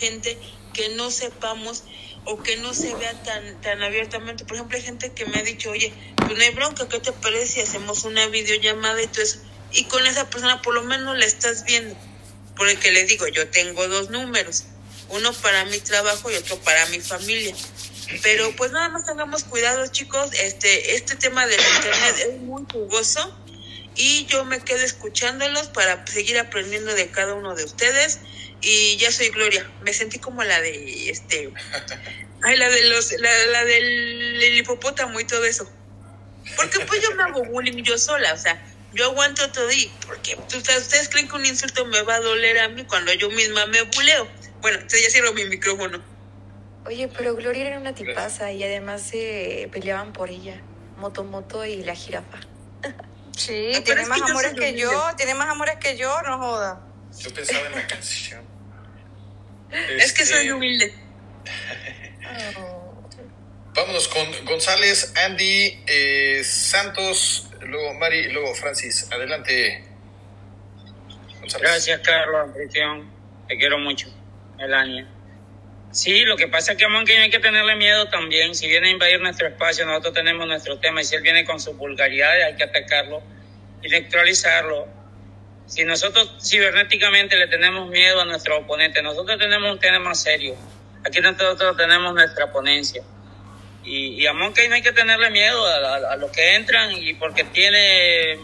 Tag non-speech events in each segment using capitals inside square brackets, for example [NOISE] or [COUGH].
gente que no sepamos o que no se vea tan, tan abiertamente. Por ejemplo, hay gente que me ha dicho, oye, pues no hay bronca, ¿qué te parece si hacemos una videollamada y todo eso? Y con esa persona por lo menos la estás viendo. Por el que le digo, yo tengo dos números, uno para mi trabajo y otro para mi familia. Pero pues nada más tengamos cuidado, chicos. Este, este tema del internet es muy jugoso y yo me quedo escuchándolos para seguir aprendiendo de cada uno de ustedes. Y ya soy Gloria. Me sentí como la de este, ay, la de los, la, la del el hipopótamo y todo eso. Porque pues yo me hago bullying yo sola, o sea, yo aguanto todo y porque ustedes, ustedes creen que un insulto me va a doler a mí cuando yo misma me buleo. Bueno, entonces ya cierro mi micrófono. Oye, pero Gloria era una tipaza y además se peleaban por ella. Moto Moto y la jirafa. Sí, Ah, tiene más amores que yo, tiene más amores que yo, no joda. Yo pensaba en la canción. Es que soy Este, humilde. [LAUGHS] Vámonos con González, Andy, eh, Santos, luego Mari, y luego Francis. Adelante. González. Gracias, Carlos, anfitrión. Te quiero mucho, Melania. Sí, lo que pasa es que a Monkey hay que tenerle miedo también. Si viene a invadir nuestro espacio, nosotros tenemos nuestro tema. Y si él viene con sus vulgaridades, hay que atacarlo y neutralizarlo. Si nosotros cibernéticamente le tenemos miedo a nuestro oponente, nosotros tenemos un tema serio. Aquí nosotros tenemos nuestra ponencia. Y, y a Monkey no hay que tenerle miedo a, a- a los que entran y porque tiene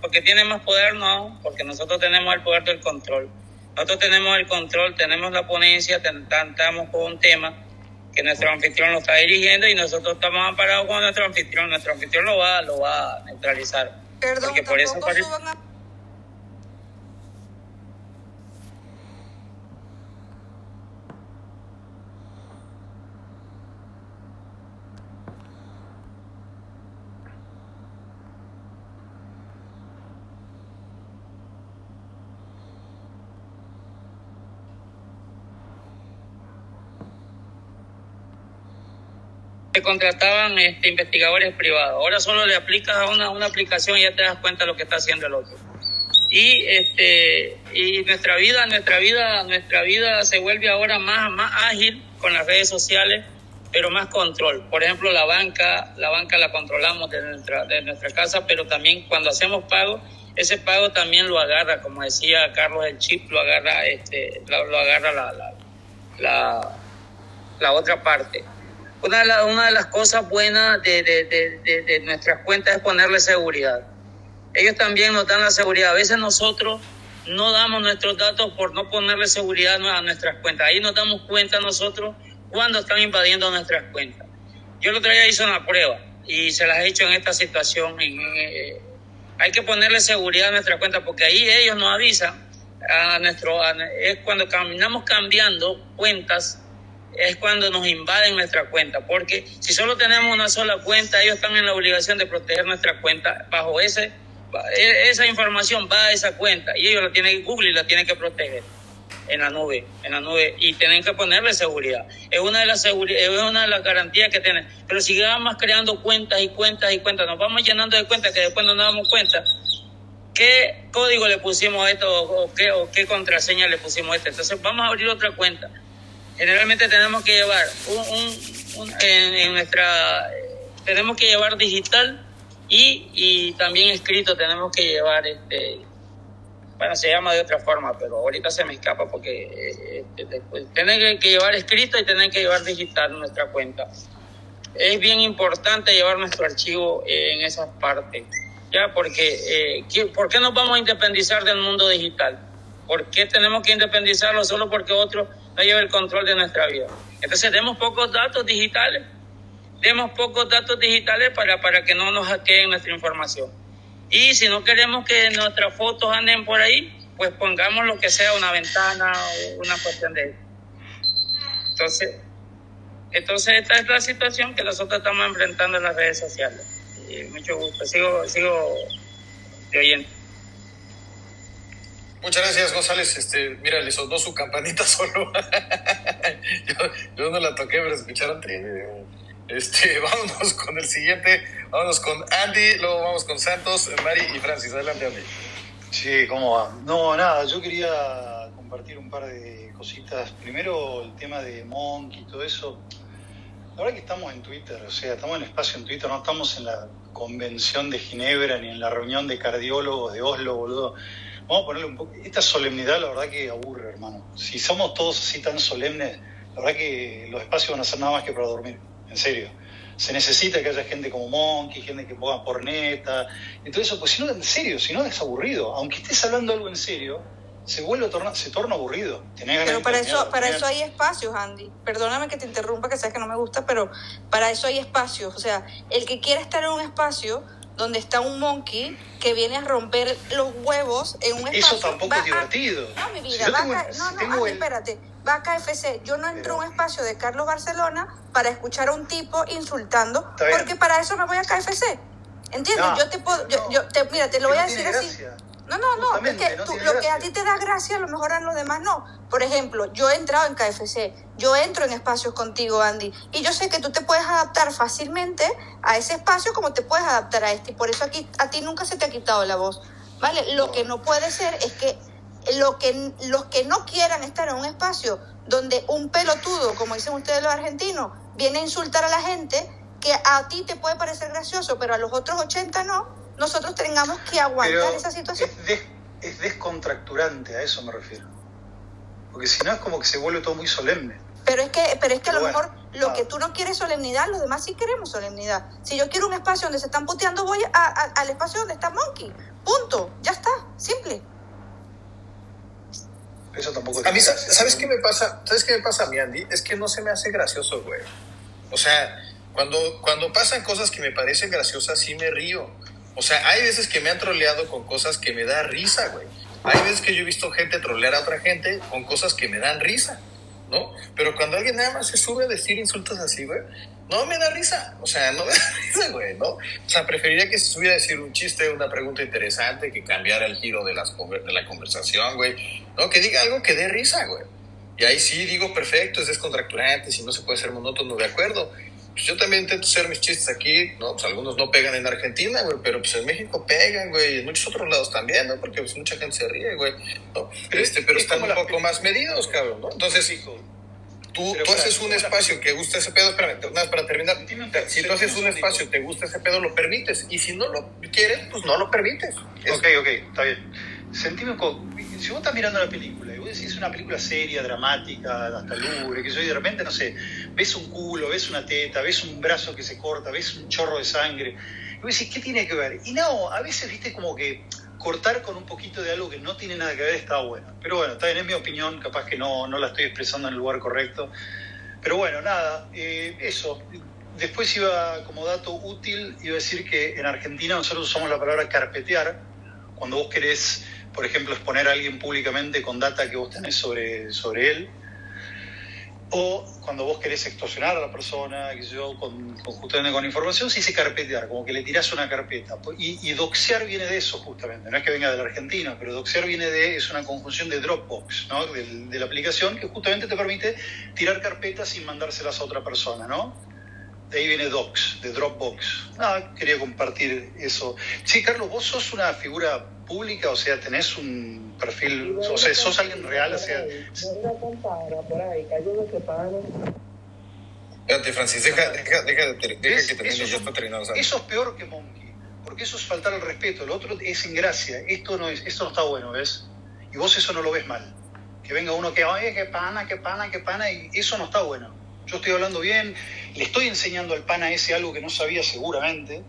porque tiene más poder, no, porque nosotros tenemos el poder del control. Nosotros tenemos el control, tenemos la ponencia, estamos con un tema que nuestro anfitrión lo está dirigiendo y nosotros estamos amparados con nuestro anfitrión. Nuestro anfitrión lo va, lo va a neutralizar. Perdón, Porque por eso suban a... Se contrataban este, investigadores privados. Ahora solo le aplicas a una, una aplicación y ya te das cuenta de lo que está haciendo el otro. Y este y nuestra vida, nuestra vida, nuestra vida se vuelve ahora más, más ágil con las redes sociales, pero más control. Por ejemplo, la banca, la banca la controlamos de nuestra, de nuestra casa, pero también cuando hacemos pago, ese pago también lo agarra, como decía Carlos, el chip lo agarra, este, lo, agarra la, la, la otra parte. Una de, la- una de las cosas buenas de, de, de, nuestras cuentas es ponerle seguridad. Ellos también nos dan la seguridad. A veces nosotros no damos nuestros datos por no ponerle seguridad a nuestras cuentas. Ahí nos damos cuenta nosotros cuando están invadiendo nuestras cuentas. Yo el otro día hice una prueba y se las he hecho en esta situación. Eh, hay que ponerle seguridad a nuestras cuentas porque ahí ellos nos avisan a nuestro a- es cuando caminamos cambiando cuentas es cuando nos invaden nuestra cuenta, porque si solo tenemos una sola cuenta, ellos están en la obligación de proteger nuestra cuenta bajo ese e- esa información va a esa cuenta y ellos la tienen Google y la tienen que proteger en la nube, en la nube y tienen que ponerle seguridad. Es una de las es una de las garantías que tienen. Pero si vamos creando cuentas y cuentas y cuentas, nos vamos llenando de cuentas que después no nos damos cuenta qué código le pusimos a esto o qué o qué contraseña le pusimos a esto. Entonces vamos a abrir otra cuenta. Generalmente tenemos que llevar un, un- en, nuestra tenemos que llevar digital y, y también escrito tenemos que llevar este bueno se llama de otra forma pero ahorita se me escapa porque después tienen que, llevar escrito y tienen que llevar digital nuestra cuenta es bien importante llevar nuestro archivo en esas partes ya porque eh, ¿qué- ¿por qué nos vamos a independizar del mundo digital? ¿Por qué tenemos que independizarlo solo porque otro no lleva el control de nuestra vida? Entonces demos pocos datos digitales, demos pocos datos digitales para, para que no nos hackeen nuestra información. Y si no queremos que nuestras fotos anden por ahí, pues pongamos lo que sea, una ventana o una cuestión de... Entonces, entonces esta es la situación que nosotros estamos enfrentando en las redes sociales. Y mucho gusto, sigo, sigo de. Muchas gracias, González. Este, mira, le sonó su campanita [LAUGHS] solo. yo, yo no la toqué, pero escucharon. Este, [LAUGHS] vámonos con el siguiente. Vámonos con Andy, luego vamos con Santos, Mari y Francis. Adelante, Andy. Sí, ¿cómo va? No, nada, yo quería compartir un par de cositas. Primero, el tema de Monk y todo eso. La verdad que estamos en Twitter, o sea, estamos en espacio en Twitter, no estamos en la convención de Ginebra ni en la reunión de cardiólogos de Oslo, boludo. Vamos a ponerle un poco. Esta solemnidad, la verdad que aburre, hermano. Si somos todos así tan solemnes, la verdad que los espacios van a ser nada más que para dormir, en serio. Se necesita que haya gente como Monkey, gente que ponga porneta, eso, pues si no, en serio, si no es aburrido. Aunque estés hablando algo en serio, se vuelve a tornar, se torna aburrido. Tenés Pero para eso, para eso hay espacios, Andy. Perdóname que te interrumpa, que sabes que no me gusta, pero para eso hay espacios. O sea, el que quiera estar en un espacio donde está un monkey que viene a romper los huevos en un espacio. Eso tampoco va es a- divertido. No, mi Si vida, va tengo- a ca- no, si no, Andy, el- espérate. Va a KFC. Yo no entro a un espacio de Carlos Barcelona para escuchar a un tipo insultando, porque para eso me voy a KFC. ¿Entiendes? No, yo te puedo, yo, no. yo te, mira, te lo voy a no decir así. gracia. No, no, no, es que no tú- tiene lo que a ti te da gracia, a lo mejor a los demás no. Por ejemplo, yo he entrado en KFC, yo entro en espacios contigo, Andy, y yo sé que tú te puedes adaptar fácilmente a ese espacio como te puedes adaptar a este, y por eso aquí a ti nunca se te ha quitado la voz, ¿vale? Lo que no puede ser es que, lo que los que no quieran estar en un espacio donde un pelotudo, como dicen ustedes los argentinos, viene a insultar a la gente, que a ti te puede parecer gracioso, pero a los otros 80 no, nosotros tengamos que aguantar Pero esa situación. Es, des- es descontracturante, a eso me refiero. Porque si no es como que se vuelve todo muy solemne. Pero es que, pero es que a lo bueno, mejor lo ah. que tú no quieres solemnidad, los demás sí queremos solemnidad. Si yo quiero un espacio donde se están puteando, voy a- a- al espacio donde está Monkey. Punto. Ya está. Simple. Eso tampoco A mí, gracia. ¿sabes qué me pasa? ¿Sabes qué me pasa a mí, Andy? Es que no se me hace gracioso, güey. O sea, cuando, cuando pasan cosas que me parecen graciosas, sí me río. O sea, hay veces que me han troleado con cosas que me da risa, güey. Hay veces que yo he visto gente trolear a otra gente con cosas que me dan risa, ¿no? Pero cuando alguien nada más se sube a decir insultos así, güey, no me da risa. O sea, no [LAUGHS] me da risa, güey, ¿no? O sea, preferiría que se subiera a decir un chiste, una pregunta interesante, que cambiara el giro de, las, de la conversación, güey. No, que diga algo que dé risa, güey. Y ahí sí digo, perfecto, es descontracturante, si no se puede ser monótono, de acuerdo. Pues yo también intento hacer mis chistes aquí, ¿no? Pues algunos no pegan en Argentina, güey, pero pues en México pegan, güey, y en muchos otros lados también, ¿no? Porque pues mucha gente se ríe, güey, ¿no? Pero este, es- pero es están un poco más medidos, cabrón, ¿no? Entonces, hijo. tú, tú haces un espacio que gusta ese pedo, espérame, nada para terminar. Si tú haces un espacio, te gusta ese pedo, lo permites. Y si no lo quieres, pues no lo permites. Es- Ok, ok, está bien. Sentime un poco. Si vos estás mirando la película y vos decís una película seria, dramática, hasta lúgubre, que yo y de repente, no sé, ves un culo, ves una teta, ves un brazo que se corta, ves un chorro de sangre, y vos decís, ¿qué tiene que ver? Y no, a veces, viste, como que cortar con un poquito de algo que no tiene nada que ver está bueno. Pero bueno, está bien, es mi opinión, capaz que no, no la estoy expresando en el lugar correcto. Pero bueno, nada, eh, eso. Después iba, como dato útil, iba a decir que en Argentina nosotros usamos la palabra carpetear cuando vos querés, por ejemplo, exponer a alguien públicamente con data que vos tenés sobre, sobre él. O cuando vos querés extorsionar a la persona, que yo, con, justamente con información, se dice carpetear, como que le tirás una carpeta. Y, doxear viene de eso, justamente. No es que venga de la Argentina, pero doxear viene de, es una conjunción de Dropbox, ¿no? Del- de la aplicación que justamente te permite tirar carpetas sin mandárselas a otra persona, ¿no? De ahí viene Docs, de Dropbox. Nada, quería compartir eso. Sí, Carlos, vos sos una figura pública, o sea, tenés un perfil, o sea, sos alguien real, o sea, Espérate, Francis, deja, deja, deja, deja que termine, Eso, ya es- está terminado. ¿sabes? eso es peor que Monkey, porque eso es faltar al respeto, lo otro es ingracia, esto no, es, esto no está bueno, ¿ves? Y vos eso no lo ves mal. Que venga uno que, oye, qué pana, qué pana, qué pana, y eso no está bueno. Yo estoy hablando bien, le estoy enseñando al pana ese algo que no sabía seguramente,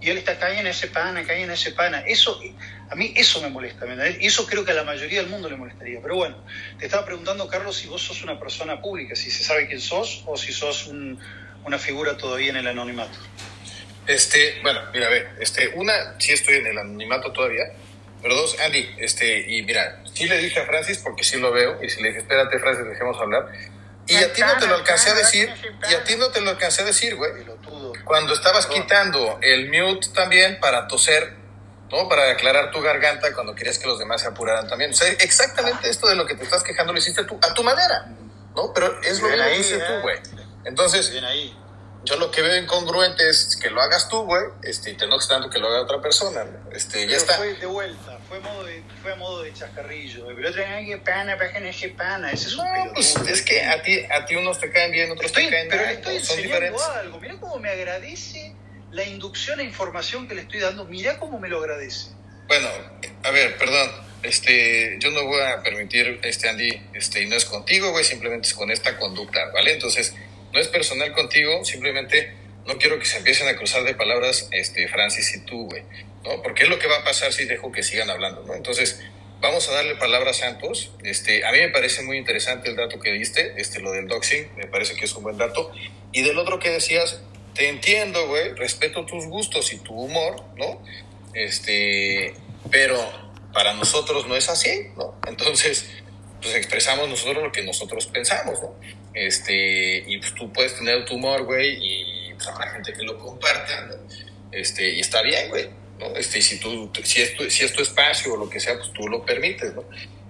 y él está cayendo en ese pana, cae en ese pana. Eso, a mí eso me molesta. Y eso creo que a la mayoría del mundo le molestaría. Pero bueno, te estaba preguntando, Carlos, si vos sos una persona pública, si se sabe quién sos, o si sos un- una figura todavía en el anonimato. Este, bueno, mira, a ver, este, una, sí estoy en el anonimato todavía, pero dos, Andy, este, y mira, sí le dije a Francis, porque sí lo veo, y si le dije, espérate, Francis, dejemos hablar, y a ti no te lo alcancé a decir, y a ti no te lo alcancé a decir, güey, cuando estabas quitando el mute también para toser, ¿no? Para aclarar tu garganta cuando querías que los demás se apuraran también. O sea, exactamente esto de lo que te estás quejando lo hiciste tú, a tu manera, ¿no? Pero es lo que hiciste ¿eh? tú, güey. Entonces, Bien ahí. Yo lo que veo incongruente es que lo hagas tú, güey, este, y te enojes tanto que lo haga otra persona. Este, ya Pero está. fue de vuelta, fue a modo de, fue a modo de chascarrillo. Pero otro, ay, qué pana, bajen ese pana, ese es un No, pues es que a ti, a ti unos te caen bien, otros Estoy- te caen pero le mal, estoy ¿no? son enseñando diferentes. algo. Mira cómo me agradece la inducción e información que le estoy dando. Mira cómo me lo agradece. Bueno, a ver, perdón. Este, yo no voy a permitir, este, Andy, este, y no es contigo, güey, simplemente es con esta conducta, ¿vale? Entonces, no es personal contigo, simplemente no quiero que se empiecen a cruzar de palabras, este, Francis y tú, güey, ¿no? Porque es lo que va a pasar si dejo que sigan hablando, ¿no? Entonces, vamos a darle palabra a Santos. Este, a mí me parece muy interesante el dato que diste, este, lo del doxing, me parece que es un buen dato. Y del otro que decías, te entiendo, güey, respeto tus gustos y tu humor, ¿no? Este, pero para nosotros no es así, ¿no? Entonces, pues expresamos nosotros lo que nosotros pensamos, ¿no? Este, y pues tú puedes tener tu humor, güey, y pues habrá gente que lo comparta, ¿no? Este, y está bien, güey, ¿no? Este, y si tú, si es tu, si es tu espacio o lo que sea, pues tú lo permites, ¿no?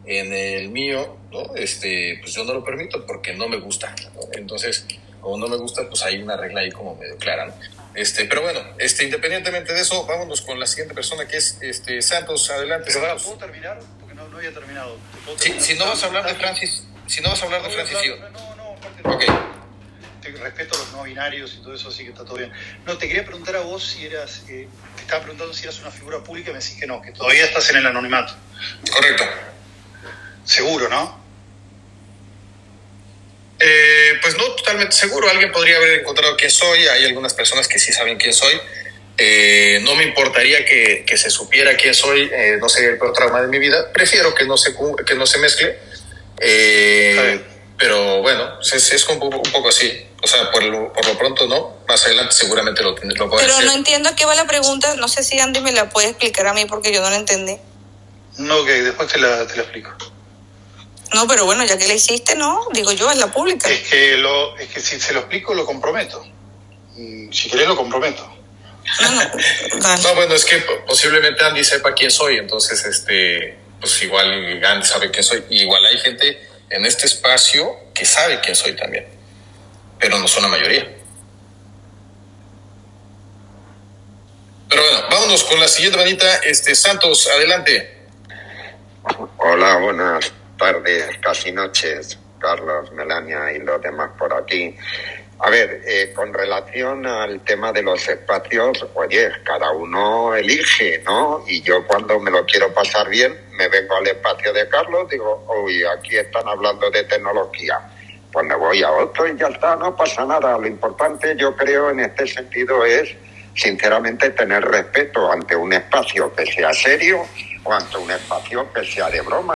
En el mío, ¿no? Este, pues yo no lo permito porque no me gusta, ¿no? Entonces, como no me gusta, pues hay una regla ahí como medio clara, ¿no? Este, pero bueno, este, independientemente de eso, vámonos con la siguiente persona que es este Santos. Adelante, Santos. ¿Puedo terminar? Había terminado. ¿Te puedo Si, si no vas a hablar de. Francis, si no vas a hablar de Francis, hablar- No, no, aparte no. Ok. Te respeto a los no binarios y todo eso, así que está todo bien. No, te quería preguntar a vos si eras, eh, te estaba preguntando si eras una figura pública y me decís que no, que todavía estás en el anonimato. Correcto. Seguro, ¿no? Eh, pues no totalmente seguro. Alguien podría haber encontrado quién soy. Hay algunas personas que sí saben quién soy. Eh, no me importaría que, que se supiera quién soy. eh, no sería el peor trauma de mi vida. Prefiero que no se, que no se mezcle. Eh, pero bueno, es, es un, poco, un poco así. O sea, por lo, por lo pronto no. Más adelante seguramente lo, lo Pero hacer. no entiendo a qué va la pregunta. No sé si Andy me la puede explicar a mí porque yo no la entendí. No, que después te la, te la explico. No, pero bueno, ya que la hiciste, no, digo yo, es la pública. Es que, lo, es que si se lo explico, lo comprometo. Mm, Si querés, lo comprometo. No, no, bueno, es que po- posiblemente Andy sepa quién soy, entonces, este, pues igual Andy sabe quién soy. Y igual hay gente en este espacio que sabe quién soy también, pero no son la mayoría. Pero bueno, vámonos con la siguiente manita. Este, Santos, adelante. Hola, buenas tardes, casi noches, Carlos, Melania y los demás por aquí. A ver, eh, con relación al tema de los espacios, oye, cada uno elige, ¿no? Y yo cuando me lo quiero pasar bien, me vengo al espacio de Carlos, digo, uy, aquí están hablando de tecnología. Pues me voy a otro y ya está, no pasa nada. Lo importante, yo creo, en este sentido es, sinceramente, tener respeto ante un espacio que sea serio o ante un espacio que sea de broma.